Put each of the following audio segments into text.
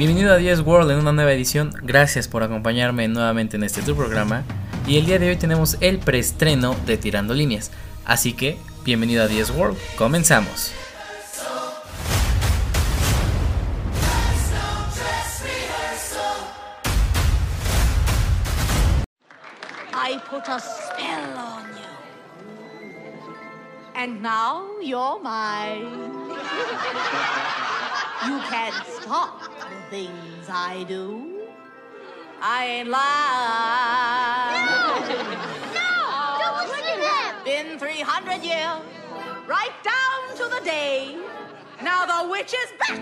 Bienvenido a 10 World en una nueva edición. Gracias por acompañarme nuevamente en este tu programa. Y el día de hoy tenemos el preestreno de Tirando Líneas. Así que, bienvenido a 10 World. Comenzamos. I put a spell on you. And now you're mine. you can't stop things I do. I ain't lying. No! Don't listen to them! Been 300 years, right down to the day. Now the witch is back,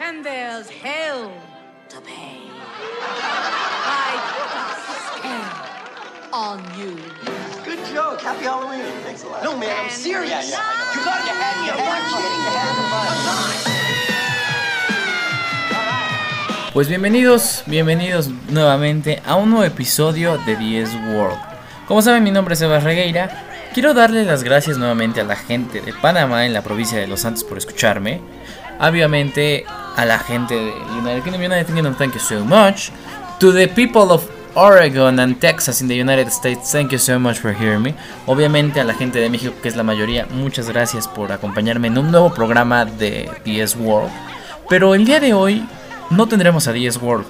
and there's hell to pay. I put a spell on you. Good joke. Happy Halloween. Thanks a lot. No, man, I'm serious. Yeah, yeah, I know. You got your head. You had kidding. You had fun. Pues bienvenidos, bienvenidos nuevamente a un nuevo episodio de 10 World. Como saben, mi nombre es Eva Regueira. Quiero darle las gracias nuevamente a la gente de Panamá en la provincia de Los Santos por escucharme. Obviamente a la gente de United Kingdom, United Kingdom, thank you so much. To the people of Oregon and Texas in the United States, thank you so much for hearing me. Obviamente a la gente de México, que es la mayoría, muchas gracias por acompañarme en un nuevo programa de 10 World. Pero el día de hoy no tendremos a 10 World.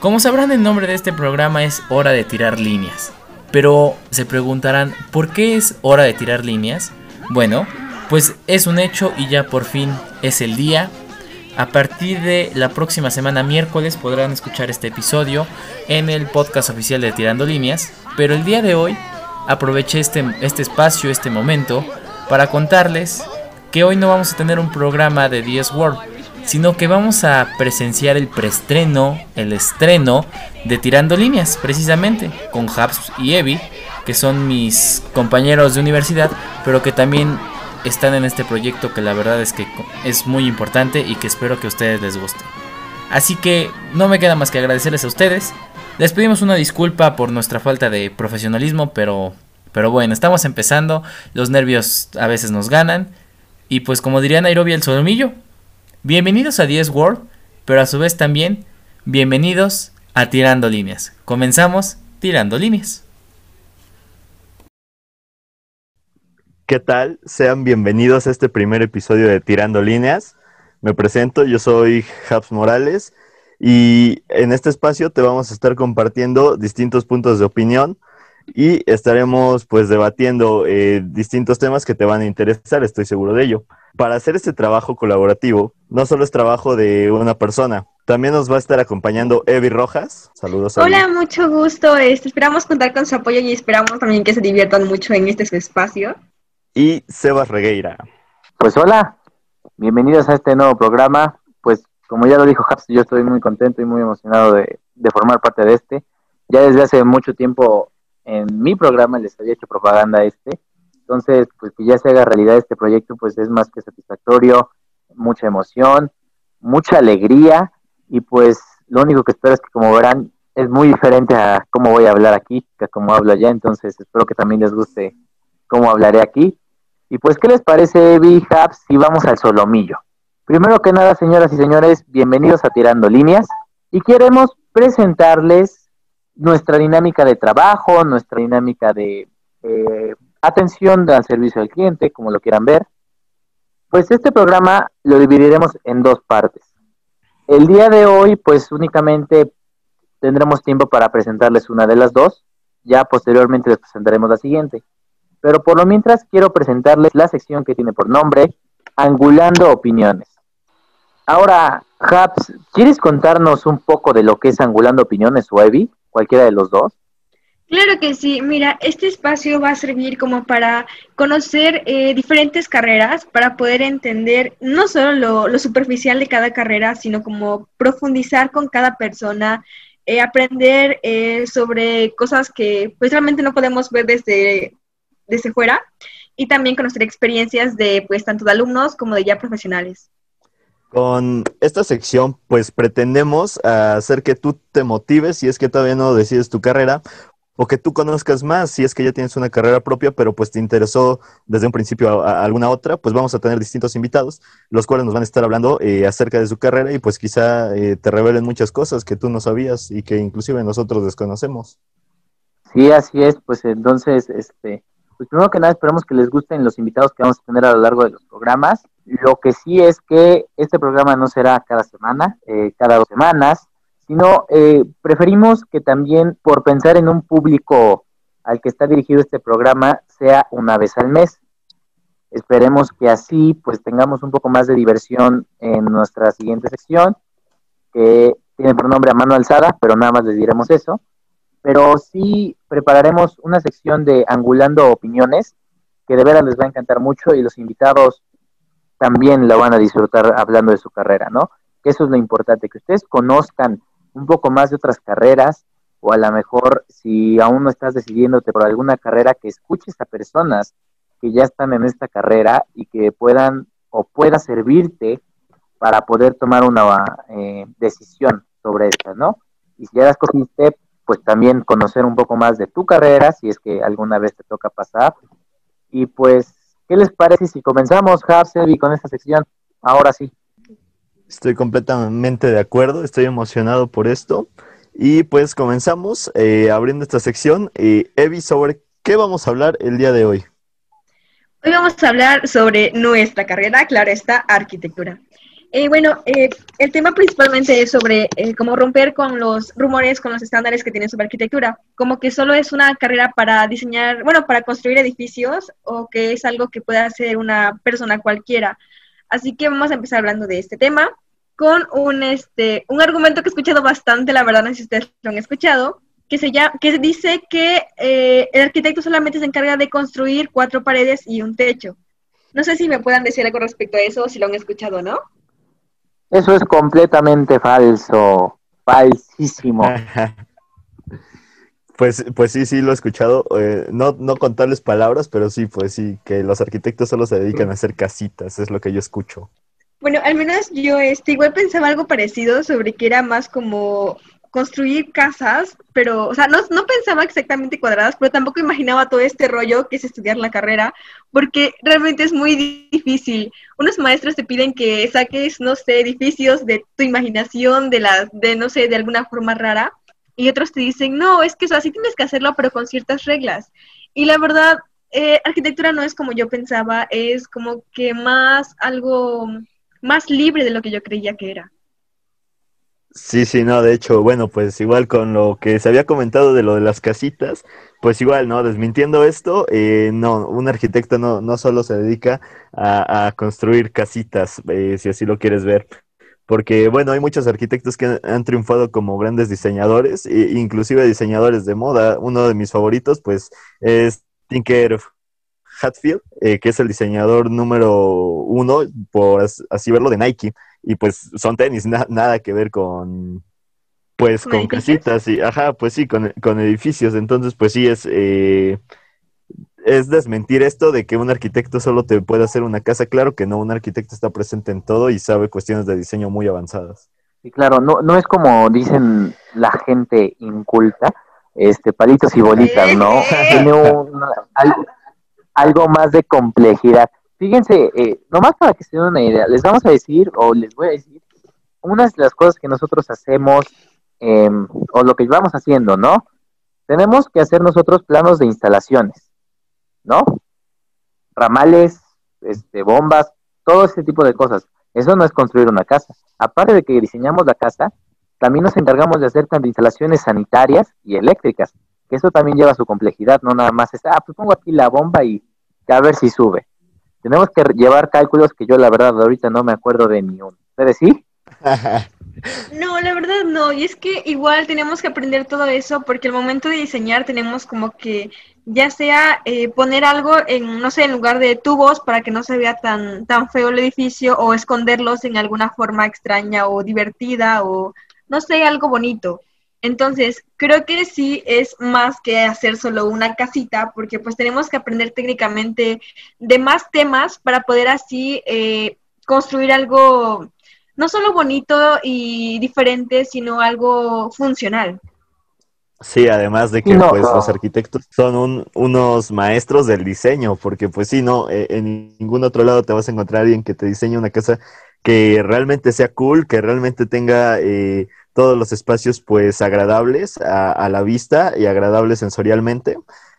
Como sabrán, el nombre de este programa es Hora de Tirar Líneas. Pero se preguntarán, ¿por qué es hora de tirar líneas? Bueno, pues es un hecho y ya por fin es el día. A partir de la próxima semana miércoles podrán escuchar este episodio en el podcast oficial de Tirando Líneas. Pero el día de hoy aproveché este, este espacio, este momento, para contarles que hoy no vamos a tener un programa de 10 World, sino que vamos a presenciar el preestreno, el estreno de Tirando Líneas, precisamente, con Habs y Evi, que son mis compañeros de universidad, pero que también están en este proyecto que la verdad es que es muy importante y que espero que a ustedes les guste. Así que no me queda más que agradecerles a ustedes. Les pedimos una disculpa por nuestra falta de profesionalismo, pero, pero bueno, estamos empezando, los nervios a veces nos ganan. Y pues como diría Nairobi el solomillo, bienvenidos a 10 World, pero a su vez también bienvenidos a Tirando Líneas. Comenzamos Tirando Líneas. ¿Qué tal? Sean bienvenidos a este primer episodio de Tirando Líneas. Me presento, yo soy Habs Morales y en este espacio te vamos a estar compartiendo distintos puntos de opinión y estaremos pues debatiendo eh, distintos temas que te van a interesar, estoy seguro de ello. Para hacer este trabajo colaborativo, no solo es trabajo de una persona, también nos va a estar acompañando Evi Rojas. Saludos. Hola, mucho gusto. Este, esperamos contar con su apoyo y esperamos también que se diviertan mucho en este espacio. Y Sebas Regueira. Pues hola, bienvenidos a este nuevo programa. Pues como ya lo dijo Haps, yo estoy muy contento y muy emocionado de, de, formar parte de este. Ya desde hace mucho tiempo en mi programa les había hecho propaganda este. Entonces, pues que ya se haga realidad este proyecto, pues es más que satisfactorio, mucha emoción, mucha alegría y pues lo único que espero es que como verán es muy diferente a cómo voy a hablar aquí que a cómo hablo allá. Entonces espero que también les guste cómo hablaré aquí. Y pues, ¿qué les parece, Evi, si vamos al solomillo? Primero que nada, señoras y señores, bienvenidos a Tirando Líneas. Y queremos presentarles nuestra dinámica de trabajo, nuestra dinámica de eh, atención al servicio al cliente, como lo quieran ver. Pues este programa lo dividiremos en dos partes. El día de hoy, pues únicamente tendremos tiempo para presentarles una de las dos. Ya posteriormente les presentaremos la siguiente. Pero por lo mientras quiero presentarles la sección que tiene por nombre Angulando Opiniones. Ahora, Habs, ¿quieres contarnos un poco de lo que es Angulando Opiniones Evi? Cualquiera de los dos. Claro que sí, mira, este espacio va a servir como para conocer eh, diferentes carreras, para poder entender no solo lo, superficial de cada carrera, sino como profundizar con cada persona, eh, aprender eh, sobre cosas que pues realmente no podemos ver desde, desde fuera y también conocer experiencias de pues tanto de alumnos como de ya profesionales. Con esta sección, pues pretendemos hacer que tú te motives si es que todavía no decides tu carrera o que tú conozcas más, si es que ya tienes una carrera propia, pero pues te interesó desde un principio a, a alguna otra, pues vamos a tener distintos invitados, los cuales nos van a estar hablando eh, acerca de su carrera y pues quizá eh, te revelen muchas cosas que tú no sabías y que inclusive nosotros desconocemos. Sí, así es, pues entonces, este, pues primero que nada esperamos que les gusten los invitados que vamos a tener a lo largo de los programas. Lo que sí es que este programa no será cada semana, eh, cada dos semanas, sino eh, preferimos que también por pensar en un público al que está dirigido este programa sea una vez al mes. Esperemos que así pues tengamos un poco más de diversión en nuestra siguiente sección, que tiene por nombre a mano alzada, pero nada más les diremos eso. Pero sí prepararemos una sección de Angulando Opiniones, que de veras les va a encantar mucho y los invitados también lo van a disfrutar hablando de su carrera, ¿no? Eso es lo importante, que ustedes conozcan un poco más de otras carreras o a lo mejor si aún no estás decidiéndote por alguna carrera, que escuches a personas que ya están en esta carrera y que puedan o pueda servirte para poder tomar una eh, decisión sobre esta, ¿no? Y si ya las cogiste, pues también conocer un poco más de tu carrera, si es que alguna vez te toca pasar. Y pues, ¿qué les parece si comenzamos, Hapsevi, con esta sección? Ahora sí. Estoy completamente de acuerdo, estoy emocionado por esto. Y pues comenzamos eh, abriendo esta sección. Eh, Evi, ¿sobre qué vamos a hablar el día de hoy? Hoy vamos a hablar sobre nuestra carrera, claro está, arquitectura. Eh, bueno, eh, el tema principalmente es sobre eh, cómo romper con los rumores, con los estándares que tienen sobre arquitectura, como que solo es una carrera para diseñar, bueno, para construir edificios o que es algo que puede hacer una persona cualquiera. Así que vamos a empezar hablando de este tema con un, este, un argumento que he escuchado bastante, la verdad, no sé si ustedes lo han escuchado, que, se llama, que dice que eh, el arquitecto solamente se encarga de construir cuatro paredes y un techo. No sé si me puedan decir algo respecto a eso, si lo han escuchado o no. Eso es completamente falso, falsísimo. Pues, pues sí, sí, lo he escuchado. Eh, no, no con tales palabras, pero sí, pues sí, que los arquitectos solo se dedican a hacer casitas, es lo que yo escucho. Bueno, al menos yo este, igual pensaba algo parecido sobre que era más como construir casas, pero, o sea, no, no pensaba exactamente cuadradas, pero tampoco imaginaba todo este rollo que es estudiar la carrera, porque realmente es muy difícil. Unos maestros te piden que saques, no sé, edificios de tu imaginación, de las, de no sé, de alguna forma rara, y otros te dicen, no, es que eso así tienes que hacerlo, pero con ciertas reglas. Y la verdad, eh, arquitectura no es como yo pensaba, es como que más algo más libre de lo que yo creía que era. Sí, sí, no, de hecho, bueno, pues igual con lo que se había comentado de lo de las casitas, pues igual, ¿no? Desmintiendo esto, eh, no, un arquitecto no, no solo se dedica a, construir casitas, eh, si así lo quieres ver, porque, bueno, hay muchos arquitectos que han, han triunfado como grandes diseñadores, e inclusive diseñadores de moda. Uno de mis favoritos, pues, es Tinker Hatfield, eh, que es el diseñador número uno, por así verlo, de Nike. Y pues son tenis, na nada que ver con, pues, ¿Con casitas. Y, ajá, pues sí, con, con edificios. Entonces, pues sí, es, eh, es desmentir esto de que un arquitecto solo te puede hacer una casa. Claro que no, un arquitecto está presente en todo y sabe cuestiones de diseño muy avanzadas. Y claro, no, no es como dicen la gente inculta, este, palitos y bolitas, ¿no? Tiene un, algo, algo más de complejidad. Fíjense, eh, nomás para que se den una idea, les vamos a decir, o les voy a decir, unas de las cosas que nosotros hacemos, eh, o lo que vamos haciendo, ¿no? Tenemos que hacer nosotros planos de instalaciones, ¿no? Ramales, este, bombas, todo ese tipo de cosas. Eso no es construir una casa. Aparte de que diseñamos la casa, también nos encargamos de hacer tanto instalaciones sanitarias y eléctricas, que eso también lleva su complejidad, no nada más es, ah, pues pongo aquí la bomba y a ver si sube. Tenemos que llevar cálculos que yo la verdad ahorita no me acuerdo de ni uno. ¿Ustedes sí? No, la verdad no, y es que igual tenemos que aprender todo eso porque al momento de diseñar tenemos como que ya sea eh, poner algo en, no sé, en lugar de tubos para que no se vea tan, tan feo el edificio o esconderlos en alguna forma extraña o divertida o no sé, algo bonito. Entonces, creo que sí es más que hacer solo una casita, porque pues tenemos que aprender técnicamente de más temas para poder así eh, construir algo no solo bonito y diferente, sino algo funcional. Sí, además de que no, pues no. los arquitectos son un- unos maestros del diseño, porque pues sí, no, eh, en ningún otro lado te vas a encontrar alguien que te diseñe una casa que realmente sea cool, que realmente tenga eh, todos los espacios pues agradables a, a la vista y agradables sensorialmente.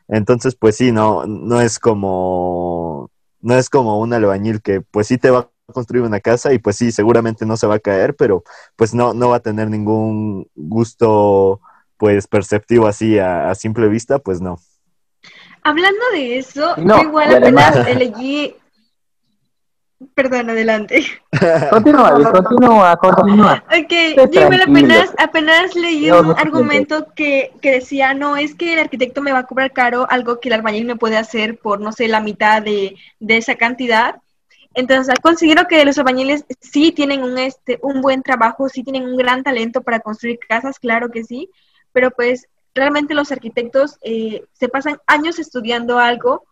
Entonces, pues sí, no, no es como, no es como un albañil que pues sí te va a construir una casa y pues sí, seguramente no se va a caer, pero pues no, no va a tener ningún gusto pues perceptivo así a, a simple vista, pues no. Hablando de eso, No, yo igual además- apenas elegí... Perdón, adelante. Continúa, continúa, continúa. Ok, yo apenas, apenas leí No, un no argumento que, que decía, no, es que el arquitecto me va a cobrar caro algo que el albañil me puede hacer por, no sé, la mitad de, de esa cantidad. Entonces, considero que los albañiles sí tienen un, este, un buen trabajo, sí tienen un gran talento para construir casas, claro que sí, pero pues realmente los arquitectos eh, se pasan años estudiando algo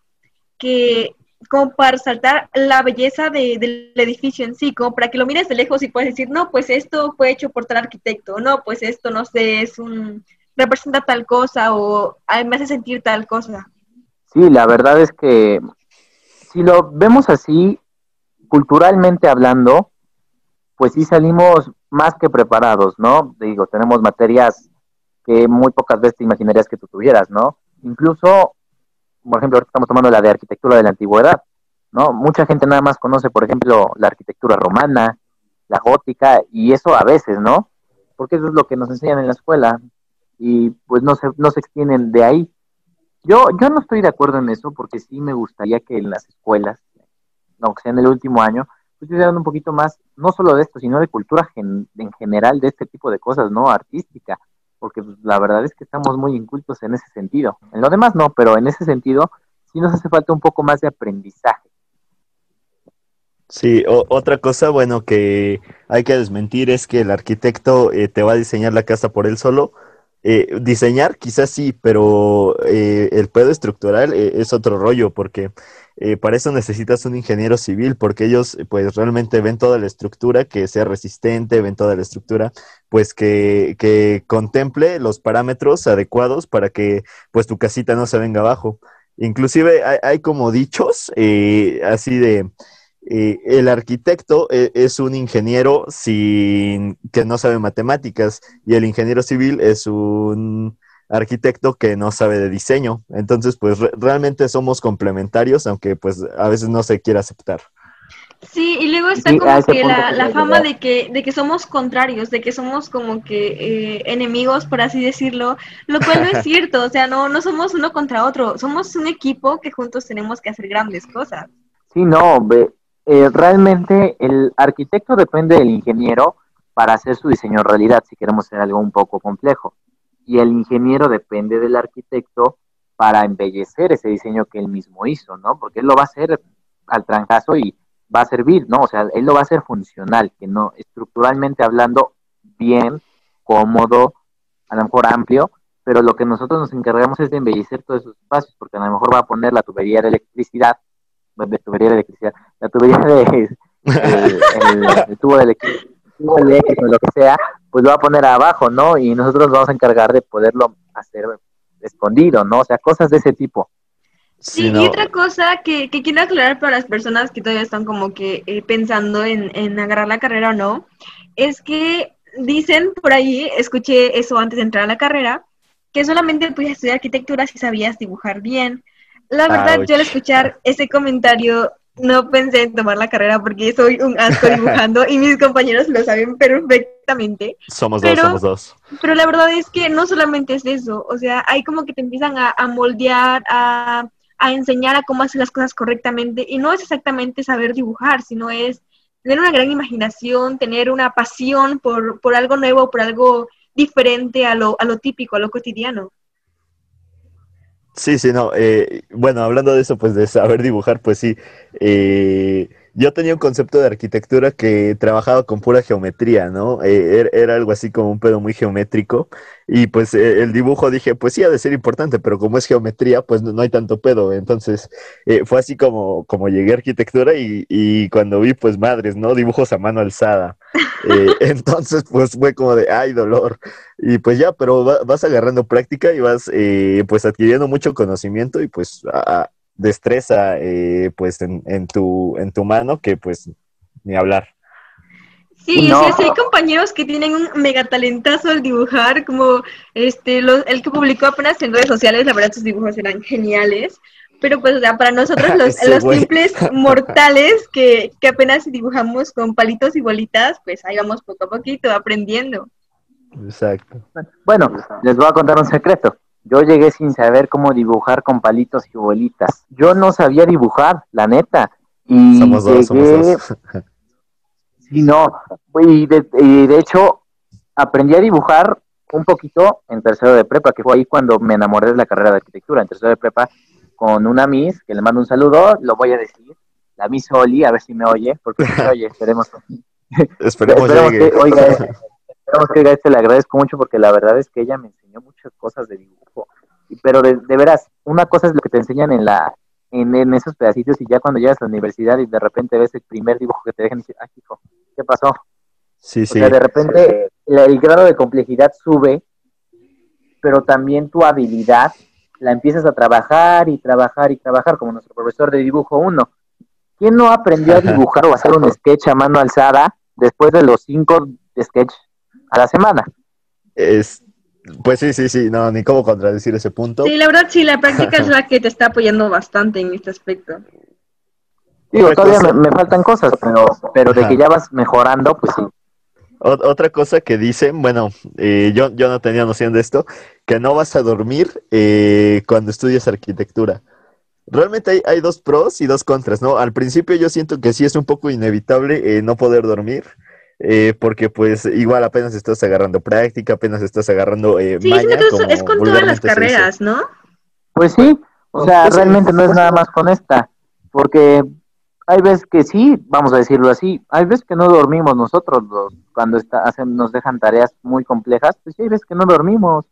que como para resaltar la belleza de- del edificio en sí, como para que lo mires de lejos y puedes decir, no, pues esto fue hecho por tal arquitecto, no, pues esto, no sé, es un, representa tal cosa o me hace sentir tal cosa. Sí, la verdad es que si lo vemos así, culturalmente hablando, pues sí salimos más que preparados, ¿no? Digo, tenemos materias que muy pocas veces te imaginarías que tú tuvieras, ¿no? Incluso, por ejemplo, ahorita estamos tomando la de arquitectura de la antigüedad, ¿no? Mucha gente nada más conoce, por ejemplo, la arquitectura romana, la gótica, y eso a veces, ¿no? Porque eso es lo que nos enseñan en la escuela, y pues no se, no se extienden de ahí. Yo, yo no estoy de acuerdo en eso porque sí me gustaría que en las escuelas, aunque sea en el último año, pues estuvieran un poquito más, no solo de esto, sino de cultura gen- en general, de este tipo de cosas, ¿no? Artística, porque pues, la verdad es que estamos muy incultos en ese sentido. En lo demás no, pero en ese sentido sí nos hace falta un poco más de aprendizaje. Sí, otra cosa, bueno, que hay que desmentir es que el arquitecto eh, te va a diseñar la casa por él solo. Eh, diseñar quizás sí, pero eh, el pedo estructural es otro rollo, porque eh, para eso necesitas un ingeniero civil, porque ellos eh, pues realmente ven toda la estructura que sea resistente, ven toda la estructura, pues que, que contemple los parámetros adecuados para que pues tu casita no se venga abajo. Inclusive hay, como dichos eh, así de el arquitecto es un ingeniero sin que no sabe matemáticas y el ingeniero civil es un arquitecto que no sabe de diseño. Entonces, pues re- realmente somos complementarios, aunque pues a veces no se quiere aceptar. Sí, y luego está Sí, como que la, fama de que, de que somos contrarios, de que somos como que eh, enemigos, por así decirlo, lo cual no es cierto, o sea, no, no somos uno contra otro, somos un equipo que juntos tenemos que hacer grandes cosas. Sí, no, ve, eh, realmente el arquitecto depende del ingeniero para hacer su diseño realidad, si queremos hacer algo un poco complejo. Y el ingeniero depende del arquitecto para embellecer ese diseño que él mismo hizo, ¿no? Porque él lo va a hacer al trancazo y va a servir, ¿no? O sea, él lo va a hacer funcional, que no, estructuralmente hablando, bien, cómodo, a lo mejor amplio, pero lo que nosotros nos encargamos es de embellecer todos esos espacios, porque a lo mejor va a poner la tubería de electricidad, de tubería de electricidad, la tubería de el, el- el tubo de electricidad, tubo eléctrico, lo que sea, pues lo va a poner abajo, ¿no? Y nosotros nos vamos a encargar de poderlo hacer escondido, ¿no? O sea, cosas de ese tipo. Sí, no- y otra cosa que, que quiero aclarar para las personas que todavía están como que eh, pensando en, en agarrar la carrera o no, es que dicen por ahí, escuché eso antes de entrar a la carrera, que solamente podías estudiar arquitectura si sabías dibujar bien. La verdad, Ouch. yo al escuchar ese comentario no pensé en tomar la carrera porque soy un asco dibujando y mis compañeros lo saben perfectamente. Somos Pero- dos, somos dos. Pero la verdad es que no solamente es eso, o sea, hay como que te empiezan a, a moldear, a, a enseñar a cómo hacer las cosas correctamente y no es exactamente saber dibujar, sino es tener una gran imaginación, tener una pasión por, por algo nuevo, por algo diferente a lo, a lo típico, a lo cotidiano. Sí, sí, no. eh, bueno, hablando de eso, pues de saber dibujar, pues sí. eh, yo tenía un concepto de arquitectura que trabajaba con pura geometría, ¿no? Eh, era, era algo así como un pedo muy geométrico. Y pues eh, el dibujo dije, pues sí, ha de ser importante, pero como es geometría, pues no, no hay tanto pedo. Entonces eh, fue así como, como llegué a arquitectura y, y cuando vi, pues madres, ¿no? Dibujos a mano alzada. Eh, entonces, pues fue como de, ay, dolor. Y pues ya, pero va- vas agarrando práctica y vas eh, pues adquiriendo mucho conocimiento y pues a- destreza eh, pues en, en tu, en tu mano que pues ni hablar. Sí, No. sí, sí, hay compañeros que tienen un mega talentazo al dibujar, como este, lo- el que publicó apenas en redes sociales, la verdad sus dibujos eran geniales, pero pues o sea, para nosotros los, los simples mortales que, que apenas dibujamos con palitos y bolitas, pues ahí vamos poco a poquito aprendiendo. Exacto. Bueno, les voy a contar un secreto. Yo llegué sin saber cómo dibujar con palitos y bolitas. Yo no sabía dibujar, la neta. Y Somos dos, somos llegué- dos. Sí, no. Y de, y de hecho, aprendí a dibujar un poquito en tercero de prepa, que fue ahí cuando me enamoré de la carrera de arquitectura. En tercero de prepa, con una Miss, que le mando un saludo, lo voy a decir. La Miss Oli, a ver si me oye, porque si me oye, esperemos. Esperemos, Esperemos que oiga este, esperemos que oiga este, le agradezco mucho porque la verdad es que ella me enseñó muchas cosas de dibujo. Pero de, de veras, una cosa es lo que te enseñan en la en, en esos pedacitos y ya cuando llegas a la universidad y de repente ves el primer dibujo que te dejan y dices, ah, hijo, ¿qué pasó? Sí, O sí. sea, de repente el grado de complejidad sube, pero también tu habilidad la empiezas a trabajar y trabajar y trabajar, como nuestro profesor de dibujo 1. ¿Quién no aprendió a dibujar o a hacer un sketch a mano alzada después de los cinco sketch a la semana? Es, pues sí, sí, sí, no, ni cómo contradecir ese punto. Sí, la verdad sí, la práctica es la que te está apoyando bastante en este aspecto. Digo, Otra todavía cosa- me, me faltan cosas, pero, pero de Ajá. que ya vas mejorando, pues sí. Ot- Otra cosa que dicen, bueno, eh, yo, yo no tenía noción de esto, que no vas a dormir eh, cuando estudias arquitectura. Realmente hay, hay dos pros y dos contras, ¿no? Al principio yo siento que sí es un poco inevitable eh, no poder dormir, eh, porque pues igual apenas estás agarrando práctica, apenas estás agarrando eh, Sí, es, como es con todas las carreras, ¿no? Pues sí, o sea, Pues sí. realmente no es nada más con esta, porque hay veces que sí, vamos a decirlo así, hay veces que no dormimos nosotros los, cuando está, hacen, nos dejan tareas muy complejas, pues sí, hay veces que no dormimos,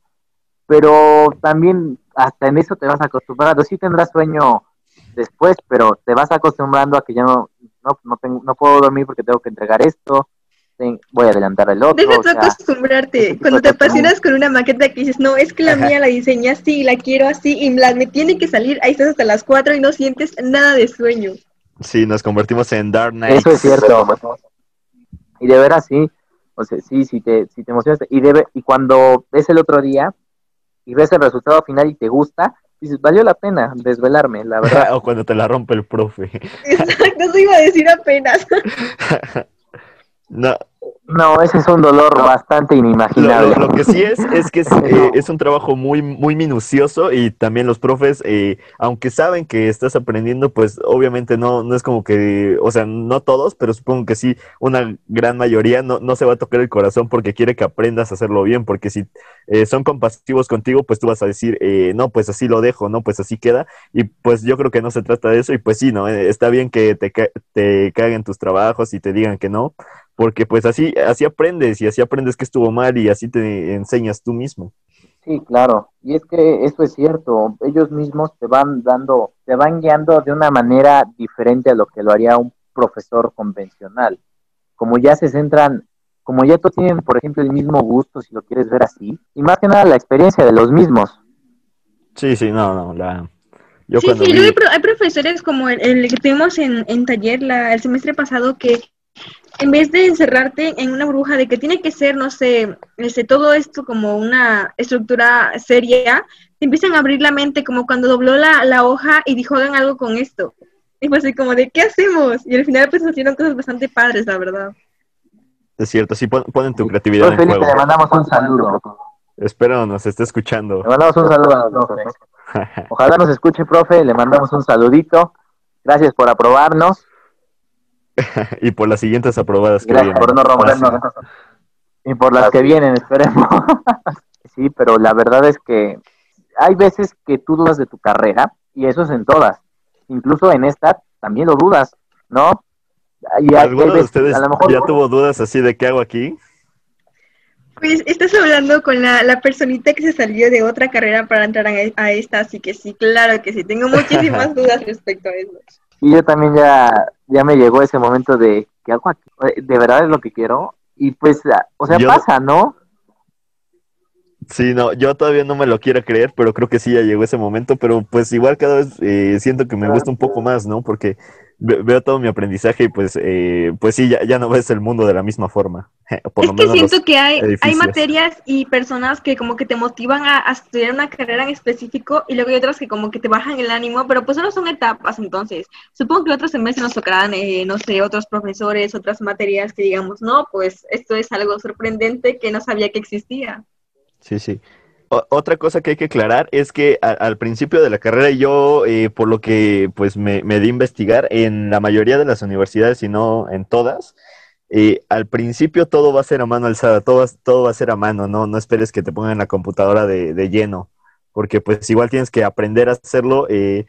pero también hasta en eso te vas acostumbrando, sí tendrás sueño después, pero te vas acostumbrando a que ya no, no, no, tengo, no puedo dormir porque tengo que entregar esto, voy a adelantar el otro. Deja o tú sea, acostumbrarte. Cuando te apasionas con una maqueta que dices, no, es que la mía la diseñé así y la quiero así y la, me tiene que salir, ahí estás hasta las 4 y no sientes nada de sueño. Sí, nos convertimos en Dark Knight. Eso es cierto. Y de veras sí, o sea, sí, sí te, sí te emocionas. Y, debe, y cuando ves el otro día y ves el resultado final y te gusta, dices, valió la pena desvelarme, la verdad. o cuando te la rompe el profe. Exacto, eso iba a decir apenas. No, No, ese es un dolor bastante inimaginable. lo- lo que sí es, es que es, eh, es un trabajo muy, muy minucioso y también los profes, eh, aunque saben que estás aprendiendo, pues obviamente no, no es como que, o sea, no todos, pero supongo que sí, una gran mayoría no, no se va a tocar el corazón porque quiere que aprendas a hacerlo bien, porque si eh, son compasivos contigo, pues tú vas a decir, eh, no, pues así lo dejo, no, pues así queda, y pues yo creo que no se trata de eso, y pues sí, ¿no? Eh, está bien que te, ca- te caguen tus trabajos y te digan que no, porque pues así, así aprendes y así aprendes que estuvo mal y así te enseñas tú mismo. Sí, claro. Y es que eso es cierto. Ellos mismos te van dando, te van guiando de una manera diferente a lo que lo haría un profesor convencional. Como ya se centran, como ya todos tienen, por ejemplo, el mismo gusto, si lo quieres ver así, y más que nada la experiencia de los mismos. Sí, sí, no, no, la... Yo sí, sí, vi- hay, pro- hay profesores como el, el que tuvimos en, en taller la, el semestre pasado que en vez de encerrarte en una burbuja de que tiene que ser, no sé, este, todo esto como una estructura seria, te empiezan a abrir la mente como cuando dobló la, la hoja y dijo, hagan algo con esto. Y fue así como de, ¿qué hacemos? Y al final pues hicieron cosas bastante padres, la verdad. es cierto, sí, pon- ponen tu creatividad Profe en Felipe, juego. le mandamos un saludo. Espero nos esté escuchando. Le mandamos un saludo a los profes. Ojalá nos escuche, profe, le mandamos un saludito. Gracias por aprobarnos. y por las siguientes aprobadas que Gracias vienen. por no rompernos. Y por las que vienen, esperemos. sí, pero la verdad es que hay veces que tú dudas de tu carrera, y eso es en todas. Incluso en esta también lo dudas, ¿no? Y ¿Alguno de ustedes a lo mejor ya tuvo dudas así de qué hago aquí? Pues estás hablando con la, la personita que se salió de otra carrera para entrar a, a esta, así que sí, claro que sí, tengo muchísimas dudas respecto a eso. Y yo también ya, ya me llegó ese momento de, ¿qué hago aquí? ¿De verdad es lo que quiero? Y pues, ah, o sea, Yo- pasa, ¿no? Sí, no, yo todavía no me lo quiero creer, pero creo que sí ya llegó ese momento, pero pues igual cada vez eh, siento que me gusta un poco más, ¿no? Porque veo todo mi aprendizaje y pues, eh, pues sí, ya, ya no ves el mundo de la misma forma. Por Es lo que menos siento que hay, hay materias y personas que como que te motivan a, a estudiar una carrera en específico y luego hay otras que como que te bajan el ánimo, pero pues solo son etapas entonces. Supongo que otros semestres nos tocarán, eh, no sé, otros profesores, otras materias que digamos, no, pues esto es algo sorprendente que no sabía que existía. Sí, sí. O- otra cosa que hay que aclarar es que al principio de la carrera yo, eh, por lo que pues me, me di a investigar, en la mayoría de las universidades, si no en todas, eh, al principio todo va a ser a mano alzada, todo, va- todo va a ser a mano, ¿no? No esperes que te pongan la computadora de, de lleno, porque pues igual tienes que aprender a hacerlo. eh,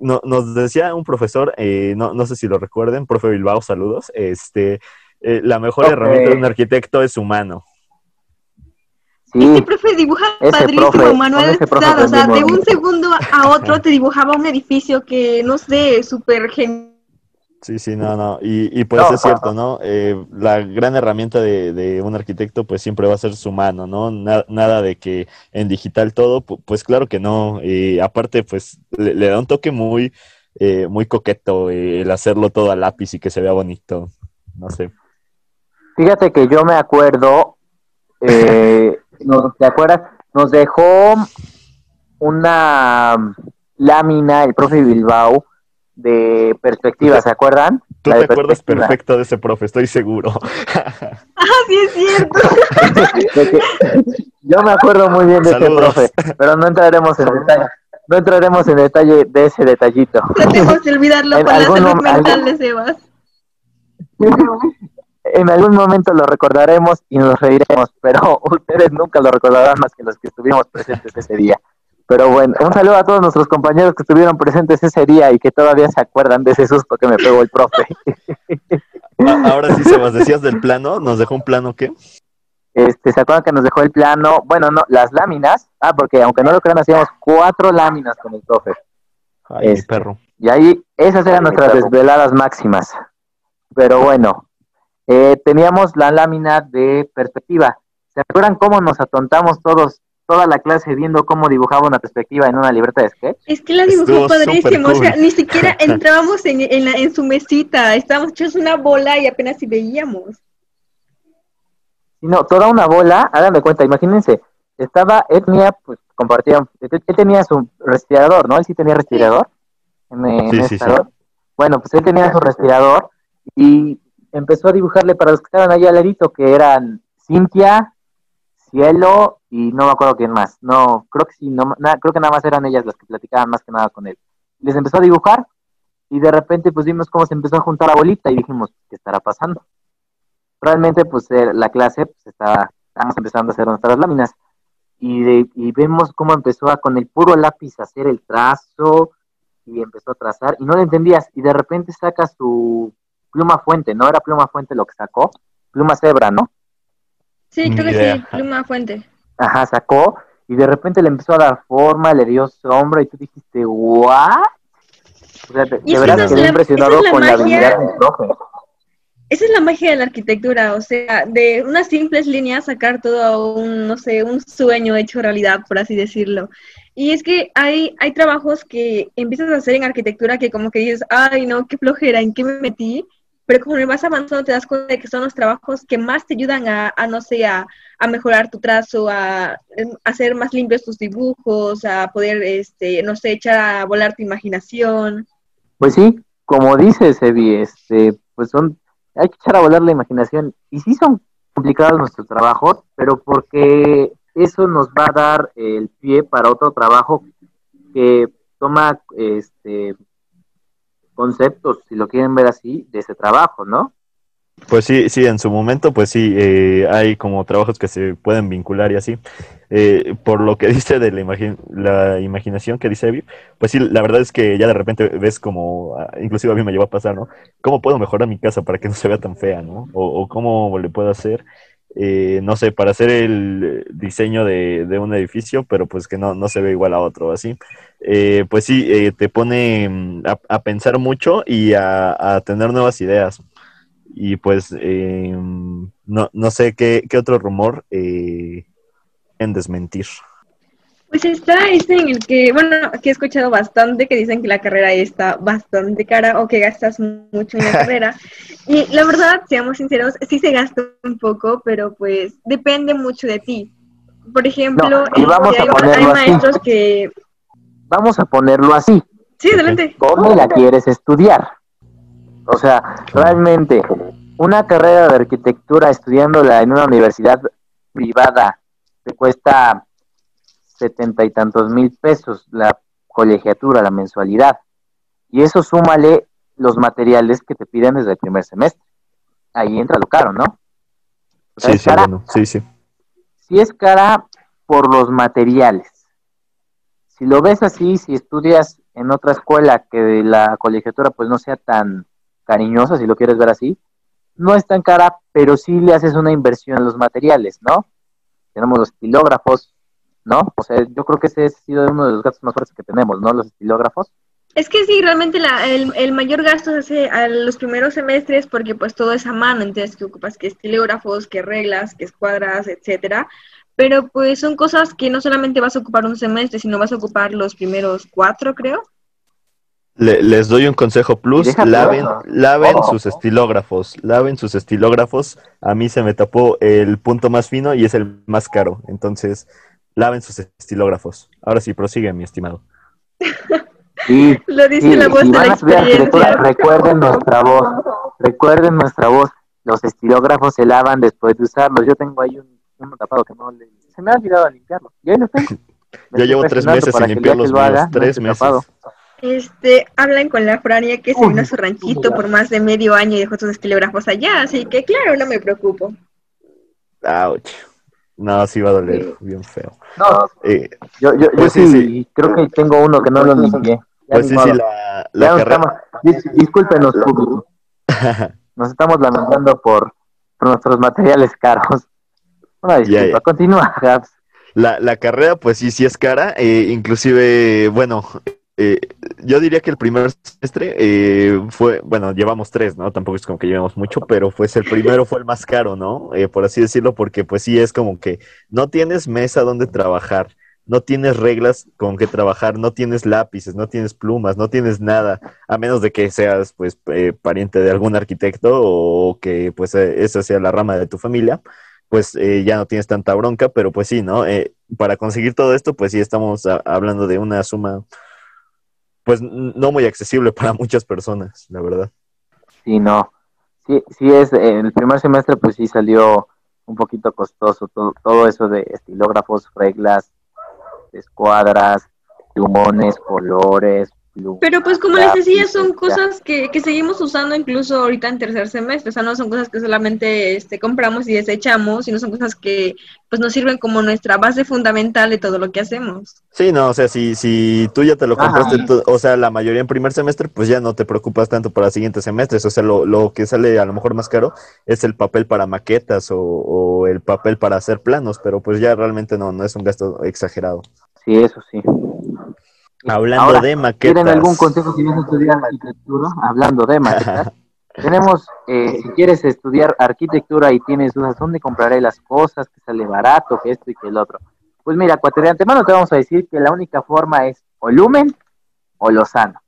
no- nos decía un profesor, eh, no, no sé si lo recuerden, profe Bilbao, saludos, este, la mejor herramienta de un arquitecto es su mano. Sí, Este profe dibuja Ese padrísimo, profe, Manuel ese o sea, de un segundo a otro te dibujaba un edificio que, no sé, súper genial. Sí, sí, no, no. Y, y pues No, es cierto, ¿no? Eh, la gran herramienta de, de un arquitecto pues siempre va a ser su mano, ¿no? Na- nada de que en digital todo, pu- pues claro que no. Y aparte pues le, le da un toque muy, eh, muy coqueto eh, el hacerlo todo a lápiz y que se vea bonito. No sé. Fíjate que yo me acuerdo, ¿te acuerdas? Nos dejó una lámina el profe Bilbao de perspectiva, ¿se acuerdan? Tú te acuerdas perfecto de ese profe, estoy seguro. Ah, sí es cierto. Yo me acuerdo muy bien de Saludos. ese profe, pero no entraremos en detalle. No entraremos en detalle de ese detallito. Tratemos de olvidarlo En por la salud mental algún- de Sebas. En algún momento lo recordaremos y nos reiremos, pero ustedes nunca lo recordarán más que los que estuvimos presentes ese día. Pero bueno, un saludo a todos nuestros compañeros que estuvieron presentes ese día y que todavía se acuerdan de ese susto que me pegó el profe. A- Ahora sí, Sebas, decías del plano, ¿nos dejó un plano qué? Este, ¿se acuerdan que nos dejó el plano? Bueno, no, las láminas. Ah, porque aunque no lo crean, hacíamos cuatro láminas con el profe. Ay, mi Este. perro. Y ahí, esas eran Ay, nuestras desveladas máximas. Pero bueno, eh, teníamos la lámina de perspectiva. ¿Se acuerdan cómo nos atontamos todos, toda la clase, viendo cómo dibujaba una perspectiva en una libreta de sketch? Es que la dibujó Estuvo padrísimo, o sea, ni siquiera entrábamos en, en, la- en su mesita, estábamos hechos una bola y apenas si veíamos. No, toda una bola, hagan de cuenta, imagínense, estaba, él tenía, pues, compartían, él, tenía su respirador, ¿no? Él sí tenía respirador. En, en Sí, sí, sí. Bueno, pues él tenía su respirador y empezó a dibujarle para los que estaban ahí al ladito, que eran Cintia, Cielo y no me acuerdo quién más. No, creo que sí, no, creo que nada más eran ellas las que platicaban más que nada con él. Les empezó a dibujar y de repente pues vimos cómo se empezó a juntar la bolita y dijimos, ¿qué estará pasando? Realmente pues eh, la clase pues estaba, estábamos empezando a hacer nuestras láminas y, de- y vemos cómo empezó a con el puro lápiz a hacer el trazo y empezó a trazar y no lo entendías y de repente saca su pluma fuente, no era pluma fuente lo que sacó, pluma cebra, ¿no? Sí, creo que sí, pluma fuente. Ajá, sacó y de repente le empezó a dar forma, le dio sombra y tú dijiste, ¿what? O sea, de, que verdad es quedé la- impresionado es la con la magia. habilidad del profe. Esa es la magia de la arquitectura, o sea, de unas simples líneas sacar todo un, no sé, un sueño hecho realidad, por así decirlo. Y es que hay, hay trabajos que empiezas a hacer en arquitectura que como que dices, ay no, qué flojera, ¿en qué me metí? Pero como vas avanzando te das cuenta de que son los trabajos que más te ayudan a, no sé, a, a mejorar tu trazo, a, em, hacer más limpios tus dibujos, a poder, este, no sé, echar a volar tu imaginación. Pues sí, como dice Sebi, este, pues son, hay que echar a volar la imaginación. Y sí son complicados nuestros trabajos, pero porque eso nos va a dar el pie para otro trabajo que toma este conceptos, si lo quieren ver así, de ese trabajo, ¿no? Pues sí, sí, en su momento, pues sí, eh, hay como trabajos que se pueden vincular y así. eh, por lo que dice de la, imagi- la imaginación que dice Evi, pues sí, la verdad es que ya de repente ves como, ah, inclusive a mí me llevó a pasar, ¿no? ¿Cómo puedo mejorar mi casa para que no se vea tan fea, ¿no? O, o cómo le puedo hacer, eh, no sé, para hacer el diseño de, de un edificio, pero pues que no, no se ve igual a otro, así. Eh, pues sí, eh, te pone mm, a, a pensar mucho y a, a tener nuevas ideas. Y pues eh, no, no sé qué, qué otro rumor eh, en desmentir. Pues está este en el que, bueno, aquí he escuchado bastante que dicen que la carrera está bastante cara o que gastas mucho en la carrera. Y la verdad, seamos sinceros, sí se gasta un poco, pero pues depende mucho de ti. Por ejemplo, No, y vamos a hay, ponerlo hay así. maestros que... Vamos a ponerlo así. Sí, adelante. ¿Dónde la quieres estudiar? O sea, realmente, una carrera de arquitectura estudiándola en una universidad privada te cuesta setenta y tantos mil pesos la colegiatura, la mensualidad. Y eso súmale los materiales que te piden desde el primer semestre. Ahí entra lo caro, ¿no? O sea, Sí, sí, bueno, sí, sí. sí es cara por los materiales. Si lo ves así, si estudias en otra escuela que la colegiatura pues no sea tan cariñosa, si lo quieres ver así, no es tan cara, pero sí le haces una inversión en los materiales, ¿no? Tenemos los estilógrafos, ¿no? O sea, yo creo que ese ha sido uno de los gastos más fuertes que tenemos, ¿no? Los estilógrafos. Es que sí, realmente la, el, el mayor gasto se hace a los primeros semestres porque pues todo es a mano, entonces que ocupas que estilógrafos, que reglas, que escuadras, etcétera. Pero pues son cosas que no solamente vas a ocupar un semestre, sino vas a ocupar los primeros cuatro, creo. Le- les doy un consejo plus, laven, laven Oh. sus estilógrafos, laven sus estilógrafos. A mí se me tapó el punto más fino y es el más caro, entonces laven sus estilógrafos. Ahora sí, prosigue, mi estimado. Sí, Lo dice la voz de la experiencia. recuerden nuestra voz, recuerden nuestra voz. Los estilógrafos se lavan después de usarlos. Yo tengo ahí un, uno tapado que no le... Se me ha olvidado limpiarlo. Y ahí lo tengo. Me Ya estoy llevo tres meses sin limpiar los lo míos, haga, tres meses. tapado. Este, hablan con la Frania que se vino a su ranchito por más de medio año y dejó sus estilógrafos allá, así que claro, no me preocupo. Ouch. No, sí va a doler bien feo. No, Eh, yo, yo, yo Pues sí, sí, sí. creo que tengo uno que no lo limpié. Pues sí, sí, la, la carrera. estamos, discúlpenos, público. Nos estamos lamentando por, por nuestros materiales caros. Una disculpa. Ya, ya. Continúa, Gabs. La, la carrera, pues sí, sí es cara. eh, inclusive, bueno, eh, yo diría que el primer semestre eh, fue, bueno, llevamos tres, ¿no? Tampoco es como que llevamos mucho, pero pues el primero fue el más caro, ¿no? Eh, por así decirlo, porque pues sí es como que no tienes mesa donde trabajar, no tienes reglas con que trabajar, no tienes lápices, no tienes plumas, no tienes nada, a menos de que seas pues eh, pariente de algún arquitecto o que pues eh, esa sea la rama de tu familia pues eh, ya no tienes tanta bronca, pero pues sí, ¿no? Eh, para conseguir todo esto, pues sí estamos a- hablando de una suma, pues no muy accesible para muchas personas, la verdad. Sí, no. Sí, sí es, el primer semestre pues sí salió un poquito costoso todo, todo eso de estilógrafos, reglas, escuadras, plumones, colores, Pero pues como les decía, son cosas que, que seguimos usando incluso ahorita en tercer semestre, o sea, no son cosas que solamente este, compramos y desechamos, sino son cosas que pues nos sirven como nuestra base fundamental de todo lo que hacemos. Sí, no, o sea, si, si tú ya te lo compraste, o sea, la mayoría en primer semestre, pues ya no te preocupas tanto para siguientes semestres, o sea, lo, lo que sale a lo mejor más caro es el papel para maquetas o, o el papel para hacer planos, pero pues ya realmente no, no es un gasto exagerado. Sí, eso sí. Hablando Ahora, de maquetas. ¿Quieren algún consejo si vas a estudiar arquitectura? Hablando de maquetas. Tenemos, eh, si quieres estudiar arquitectura y tienes dudas, ¿dónde compraré las cosas? Que sale barato, que esto y que el otro. Pues mira, cuate, de antemano te vamos a decir que la única forma es o Lumen o Lozano.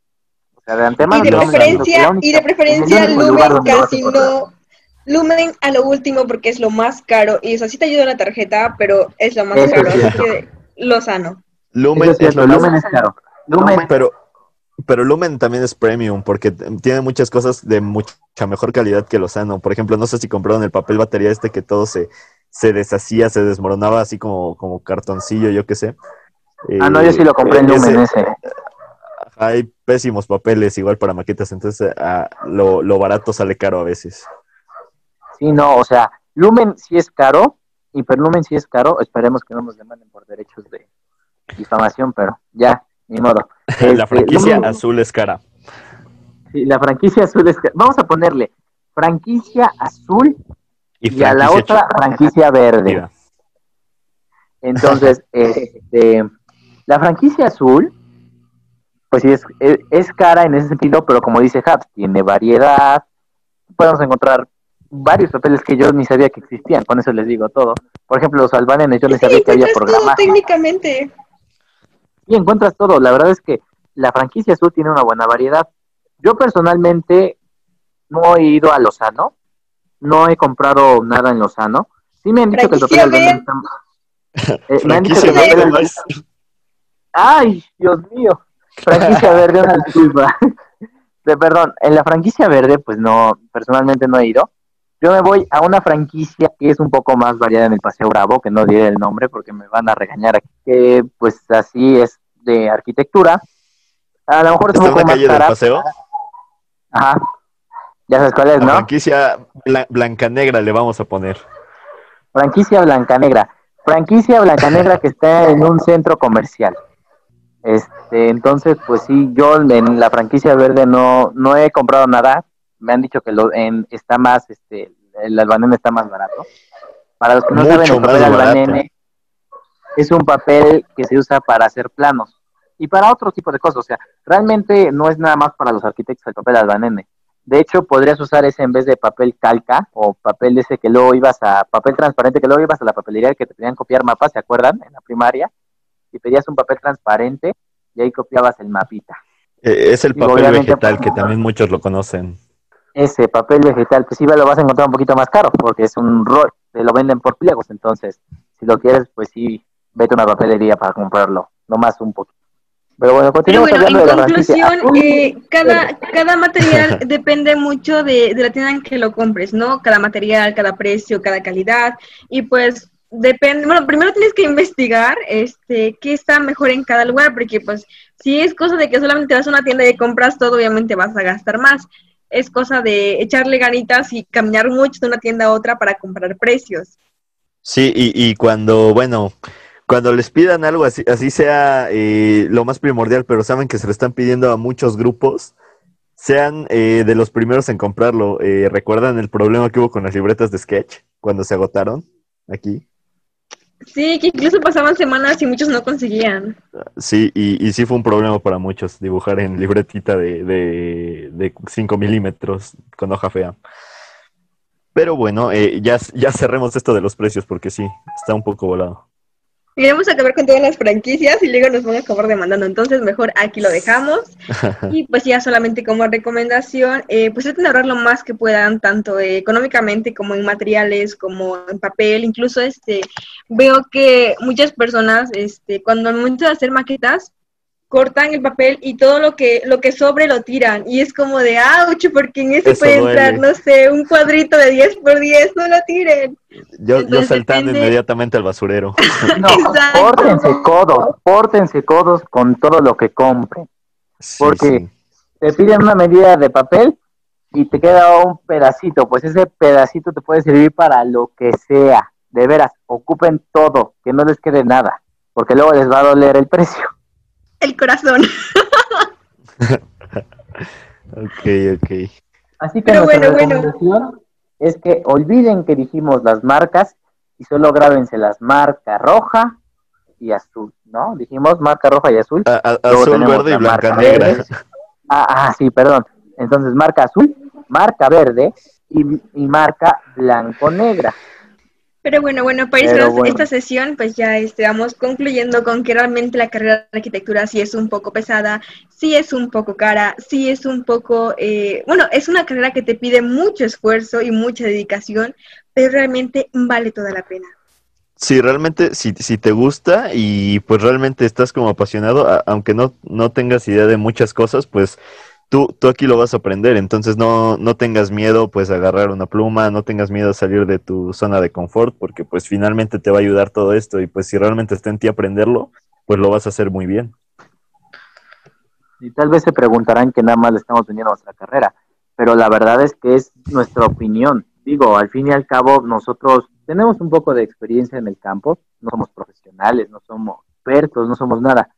O sea, de antemano Y de preferencia, única- y de preferencia Lumen casi no. Lumen a lo último porque es lo más caro y eso sí te ayuda la tarjeta, pero es lo más Eso caro, es así que Lozano. Lumen es cierto, Lumen es caro. Lumen, Pero, pero Lumen también es premium porque tiene muchas cosas de mucha mejor calidad que Lozano. Por ejemplo, no sé si compraron el papel batería este que todo se, se deshacía, se desmoronaba así como, como cartoncillo, yo qué sé. ah, no, yo sí lo compré en Eh, Lumen ese- ese. Hay pésimos papeles igual para maquetas, entonces ah, lo, lo barato sale caro a veces. Sí, no, o sea, Lumen sí es caro, Hiperlumen sí es caro, esperemos que no nos demanden por derechos de difamación, pero ya, ni modo. la Este, franquicia azul es cara. sí, la franquicia azul es cara. Vamos a ponerle franquicia azul Y, y, a la franquicia otra franquicia verde. Entonces, este, la franquicia azul, pues sí, es, es, es cara en ese sentido, pero como dice Habs, tiene variedad. Podemos encontrar varios papeles que yo ni sabía que existían, con eso les digo todo. Por ejemplo, los albanenes, yo Sí, sabía que había encuentras todo técnicamente. Y encuentras todo. La verdad es que la franquicia azul tiene una buena variedad. Yo personalmente no he ido a Lozano, no he comprado nada en Lozano. Sí me han dicho que el papel está... Eh, me han dicho que el papel. Ay, Dios mío. Franquicia verde, una disculpa. De, perdón, en la franquicia verde, pues no, personalmente no he ido. Yo me voy a una franquicia que es un poco más variada en el Paseo Bravo, que no diré el nombre porque me van a regañar aquí. Que pues así es de arquitectura. A lo mejor es ¿Está un poco más calle del paseo? Ajá. Ya sabes cuál es, La ¿no? franquicia bla- Blancanegra le vamos a poner. Franquicia Blancanegra. Franquicia Blancanegra que está en un centro comercial. Este, entonces, pues sí, yo en la franquicia verde no, no he comprado nada. Me han dicho que lo, en, está más, este, el albanene está más barato. Para los que no Mucho saben, el papel albanene es un papel que se usa para hacer planos y para otro tipo de cosas. O sea, realmente no es nada más para los arquitectos el papel albanene. De hecho, podrías usar ese en vez de papel calca o papel ese que luego ibas a, papel transparente que luego ibas a la papelería que te pedían copiar mapas, ¿se acuerdan? En la primaria. Y pedías un papel transparente y ahí copiabas el mapita. Eh, es el papel vegetal pues, que también muchos lo conocen. Ese papel vegetal, pues sí lo vas a encontrar un poquito más caro porque es un rol, te lo venden por pliegos. Entonces, si lo quieres, pues sí, vete a una papelería para comprarlo, nomás un poquito. Pero bueno, Pero bueno, hablando en de la franquicia. conclusión, eh, cada, cada material depende mucho de, de la tienda en que lo compres, ¿no? Cada material, cada precio, cada calidad. Y pues depende, bueno, primero tienes que investigar este, qué está mejor en cada lugar, porque pues si es cosa de que solamente vas a una tienda y compras todo, obviamente vas a gastar más. Es cosa de echarle ganitas y caminar mucho de una tienda a otra para comprar precios. Sí, y, y cuando, bueno, cuando les pidan algo así, así sea eh, lo más primordial, pero saben que se lo están pidiendo a muchos grupos, sean eh, de los primeros en comprarlo. Eh, ¿Recuerdan el problema que hubo con las libretas de sketch cuando se agotaron aquí? Sí, que incluso pasaban semanas y muchos no conseguían. Sí, y, y sí fue un problema para muchos dibujar en libretita de, de, de 5 milímetros con hoja fea. Pero bueno, eh, ya, ya cerremos esto de los precios porque sí, está un poco volado. Queremos acabar con todas las franquicias y luego nos van a acabar demandando. Entonces, mejor aquí lo dejamos. Y pues ya solamente como recomendación, eh, pues traten de ahorrar lo más que puedan, tanto eh, económicamente como en materiales, como en papel. Incluso este veo que muchas personas, este, cuando al momento de hacer maquetas, cortan el papel y todo lo que lo que sobre lo tiran. Y es como de, ouch, porque en ese Eso puede duele. entrar, no sé, un cuadrito de 10 por 10, no lo tiren. Yo, yo saltando depende- inmediatamente al basurero. No, pórtense codos, pórtense codos con todo lo que compren. Sí, Porque- sí. Te piden una medida de papel y te queda un pedacito, pues ese pedacito te puede servir para lo que sea. De veras, ocupen todo, que no les quede nada, porque luego les va a doler el precio. El corazón. Ok, ok. Así que Pero nuestra bueno, bueno. recomendación es que olviden que dijimos las marcas y solo grábense las marca roja y azul, ¿no? Dijimos marca roja y azul. A- a- Luego azul, tenemos verde y la blanca marca negra. verde. Ah, ah, sí, perdón. Entonces, marca azul, marca verde y, y marca blanco-negra. Pero bueno, bueno, para ir bueno. esta sesión, pues ya este, vamos concluyendo con que realmente la carrera de arquitectura sí es un poco pesada, sí es un poco cara, sí es un poco, eh, bueno, es una carrera que te pide mucho esfuerzo y mucha dedicación, pero realmente vale toda la pena. Sí, realmente, si, si te gusta y pues realmente estás como apasionado, a- aunque no, no tengas idea de muchas cosas, pues tú, tú aquí lo vas a aprender. Entonces no, no tengas miedo pues a agarrar una pluma, no tengas miedo a salir de tu zona de confort, porque pues finalmente te va a ayudar todo esto y pues si realmente está en ti aprenderlo, pues lo vas a hacer muy bien. Y tal vez se preguntarán que nada más le estamos vendiendo nuestra carrera, pero la verdad es que es nuestra opinión. Digo, al fin y al cabo, nosotros tenemos un poco de experiencia en el campo, no somos profesionales, no somos expertos, no somos nada,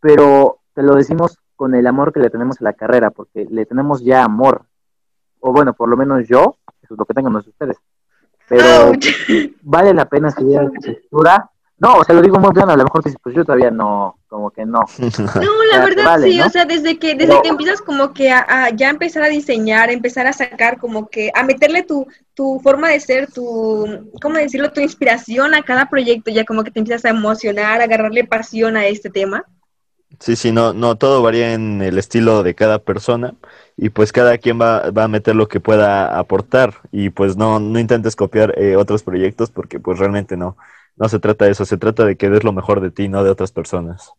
pero te lo decimos con el amor que le tenemos a la carrera, porque le tenemos ya amor, o bueno, por lo menos yo, eso es lo que tengo, no es ustedes, pero vale la pena estudiar arquitectura no, o sea, lo digo muy bien, a lo mejor pues yo todavía no, como que no. No, la verdad sí, o sea, desde que desde que empiezas como que a, ya empezar a diseñar, empezar a sacar como que a meterle tu, tu forma de ser, tu, ¿cómo decirlo? Tu inspiración a cada proyecto, ya como que te empiezas a emocionar, a agarrarle pasión a este tema. Sí, sí, no, no, todo varía en el estilo de cada persona y pues cada quien va, va a meter lo que pueda aportar y pues no, no intentes copiar eh, otros proyectos porque pues realmente no, no se trata de eso, se trata de que des lo mejor de ti, no de otras personas.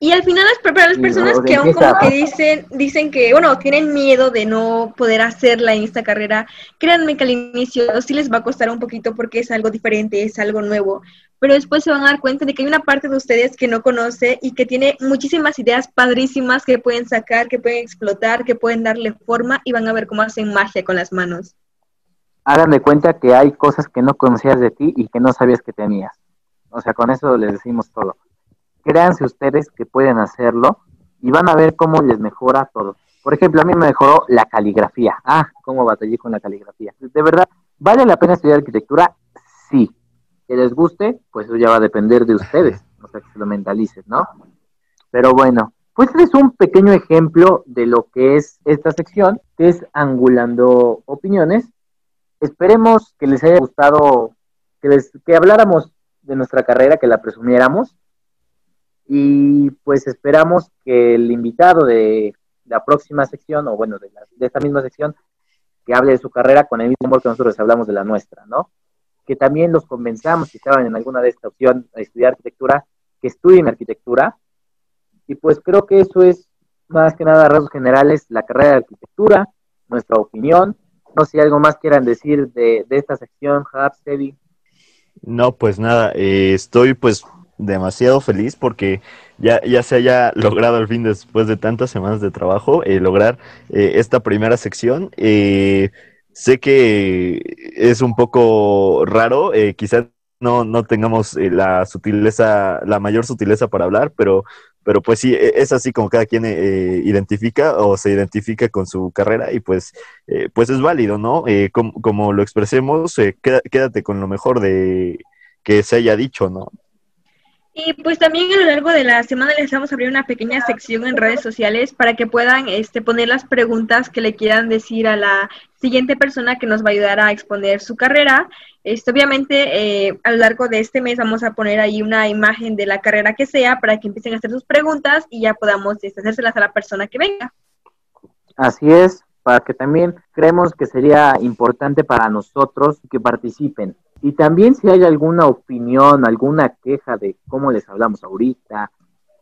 Y al final, las personas que aún como que dicen, dicen que, bueno, tienen miedo de no poder hacerla en esta carrera, créanme que al inicio sí les va a costar un poquito porque es algo diferente, es algo nuevo, pero después se van a dar cuenta de que hay una parte de ustedes que no conoce y que tiene muchísimas ideas padrísimas que pueden sacar, que pueden explotar, que pueden darle forma y van a ver cómo hacen magia con las manos hagan de cuenta que hay cosas que no conocías de ti y que no sabías que tenías. O sea, con eso les decimos todo. Créanse ustedes que pueden hacerlo y van a ver cómo les mejora todo. Por ejemplo, a mí me mejoró la caligrafía. Ah, cómo batallé con la caligrafía. De verdad, ¿vale la pena estudiar arquitectura? Sí. Que les guste, pues eso ya va a depender de ustedes. O sea, que se lo mentalicen, ¿no? Pero bueno, pues este es un pequeño ejemplo de lo que es esta sección, que es Angulando Opiniones, Esperemos que les haya gustado, que, les, que habláramos de nuestra carrera, que la presumiéramos. Y pues esperamos que el invitado de la próxima sección, o bueno, de, de esta misma sección, que hable de su carrera con el mismo humor que nosotros hablamos de la nuestra, ¿no? Que también los convenzamos, si estaban en alguna de esta opción a estudiar arquitectura, que estudien arquitectura. Y pues creo que eso es más que nada a rasgos generales la carrera de arquitectura, nuestra opinión no sé si algo más quieran decir de, esta sección, Habs, Eddie. No, pues nada, eh, estoy pues demasiado feliz porque ya, ya se haya logrado al fin después de tantas semanas de trabajo eh, lograr eh, esta primera sección. sé que es un poco raro, quizás no, no tengamos la sutileza, la mayor sutileza para hablar, pero pero pues sí, e, es así como cada quien eh, identifica o se identifica con su carrera y pues, eh, pues es válido, ¿no? Eh, como, lo expresemos, quédate con lo mejor de que se haya dicho, ¿no? Y pues también a lo largo de la semana les vamos a abrir una pequeña sección en redes sociales para que puedan este, poner las preguntas que le quieran decir a la siguiente persona que nos va a ayudar a exponer su carrera. Esto, obviamente, eh, a lo largo de este mes vamos a poner ahí una imagen de la carrera que sea para que empiecen a hacer sus preguntas y ya podamos este, hacérselas a la persona que venga. Así es, para que también creemos que sería importante para nosotros que participen y también si hay alguna opinión, alguna queja de cómo les hablamos ahorita,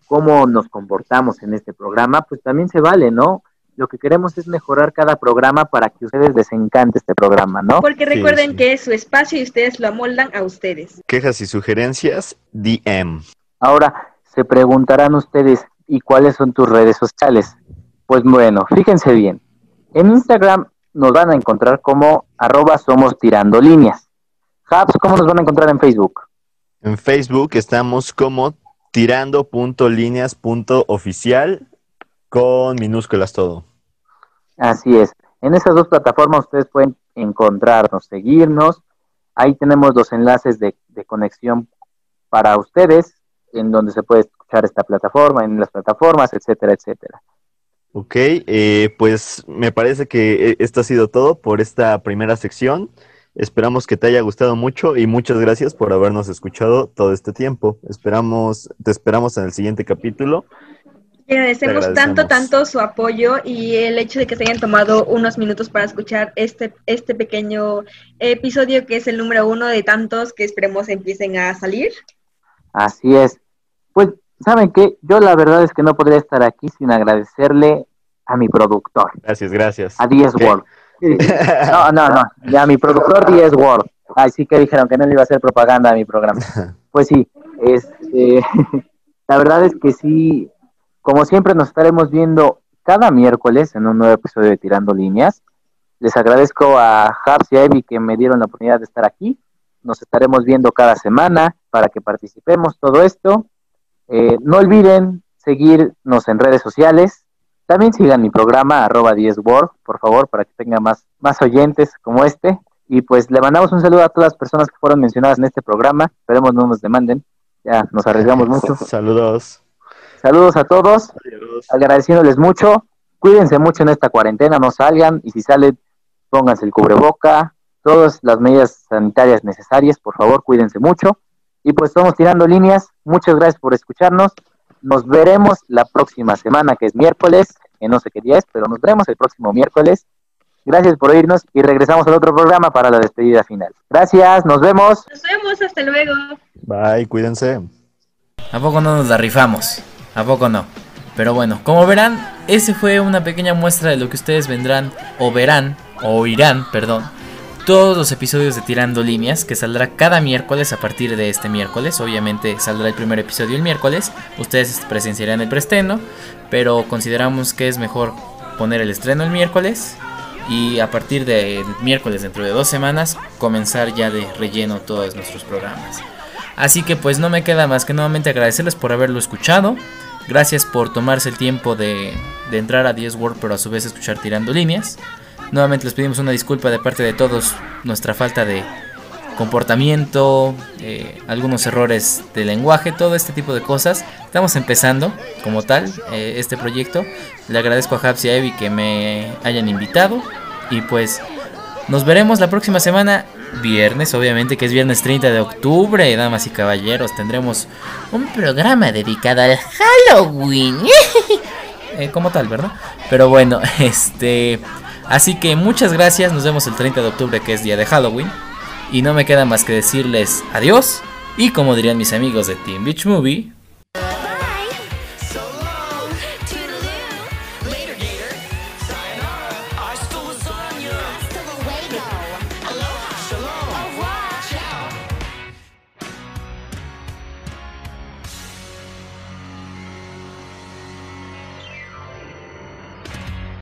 cómo nos comportamos en este programa, pues también se vale, ¿no? Lo que queremos es mejorar cada programa para que ustedes les encante este programa, ¿no? Porque recuerden que es su espacio y ustedes lo amoldan a ustedes. Quejas y sugerencias, DM. Ahora, se preguntarán ustedes, ¿y cuáles son tus redes sociales? Pues bueno, fíjense bien. En Instagram nos van a encontrar como arroba somos tirando líneas. ¿Cómo nos van a encontrar en Facebook? En Facebook estamos como tirando.líneas.oficial con minúsculas todo. Así es. En esas dos plataformas ustedes pueden encontrarnos, seguirnos. Ahí tenemos los enlaces de, conexión para ustedes, en donde se puede escuchar esta plataforma, en las plataformas, etcétera, etcétera. Ok, eh, pues me parece que eh, esto ha sido todo por esta primera sección. Esperamos que te haya gustado mucho y muchas gracias por habernos escuchado todo este tiempo. Esperamos, te esperamos en el siguiente capítulo. Y agradecemos, tanto, tanto su apoyo y el hecho de que se hayan tomado unos minutos para escuchar este, este pequeño episodio que es el número uno de tantos que esperemos empiecen a salir. Así es. Pues, ¿saben qué? Yo la verdad es que no podría estar aquí sin agradecerle a mi productor. Gracias, gracias. A 10 World. No, no, no. Ya mi productor 10 Word. Así que dijeron que no le iba a hacer propaganda a mi programa. Pues sí, este, la verdad es que sí, como siempre nos estaremos viendo cada miércoles en un nuevo episodio de Tirando Líneas. Les agradezco a Habs y a Evi que me dieron la oportunidad de estar aquí. nos estaremos viendo cada semana para que participemos todo esto. Eh, no olviden seguirnos en redes sociales. También sigan mi programa arroba 10 World, por favor, para que tenga más, más oyentes como este. Y pues le mandamos un saludo a todas las personas que fueron mencionadas en este programa. Esperemos no nos demanden. Ya nos arriesgamos mucho. Saludos. Saludos a todos. Agradeciéndoles mucho. Cuídense mucho en esta cuarentena, no salgan. Y si salen, pónganse el cubreboca. Todas las medidas sanitarias necesarias, por favor, cuídense mucho. Y pues estamos tirando líneas. Muchas gracias por escucharnos. Nos veremos la próxima semana, que es miércoles, que no sé qué día es, pero nos veremos el próximo miércoles. Gracias por oírnos y regresamos al otro programa para la despedida final. Gracias, nos vemos. Nos vemos, hasta luego. Bye, cuídense. ¿A poco no nos la rifamos? ¿A poco no? Pero bueno, como verán, ese fue una pequeña muestra de lo que ustedes vendrán o verán o oirán, perdón, todos los episodios de Tirando Líneas, que saldrá cada miércoles a partir de este miércoles. Obviamente saldrá el primer episodio el miércoles, ustedes presenciarán el preestreno, pero consideramos que es mejor poner el estreno el miércoles y a partir de miércoles dentro de dos semanas comenzar ya de relleno todos nuestros programas. Así que pues no me queda más que nuevamente agradecerles por haberlo escuchado. Gracias por tomarse el tiempo de, de entrar a 10 Word pero a su vez escuchar tirando líneas. Nuevamente les pedimos una disculpa de parte de todos nuestra falta de comportamiento, eh, algunos errores de lenguaje, todo este tipo de cosas. Estamos empezando como tal eh, este proyecto. Le agradezco a Habs y a Evi que me hayan invitado. Y pues nos veremos la próxima semana, viernes, obviamente que es viernes 30 de octubre, damas y caballeros. Tendremos un programa dedicado al Halloween. Eh, como tal, ¿verdad? Pero bueno, este... Así que muchas gracias, nos vemos el 30 de octubre que es día de Halloween. Y no me queda más que decirles adiós. Y como dirían mis amigos de Team Beach Movie,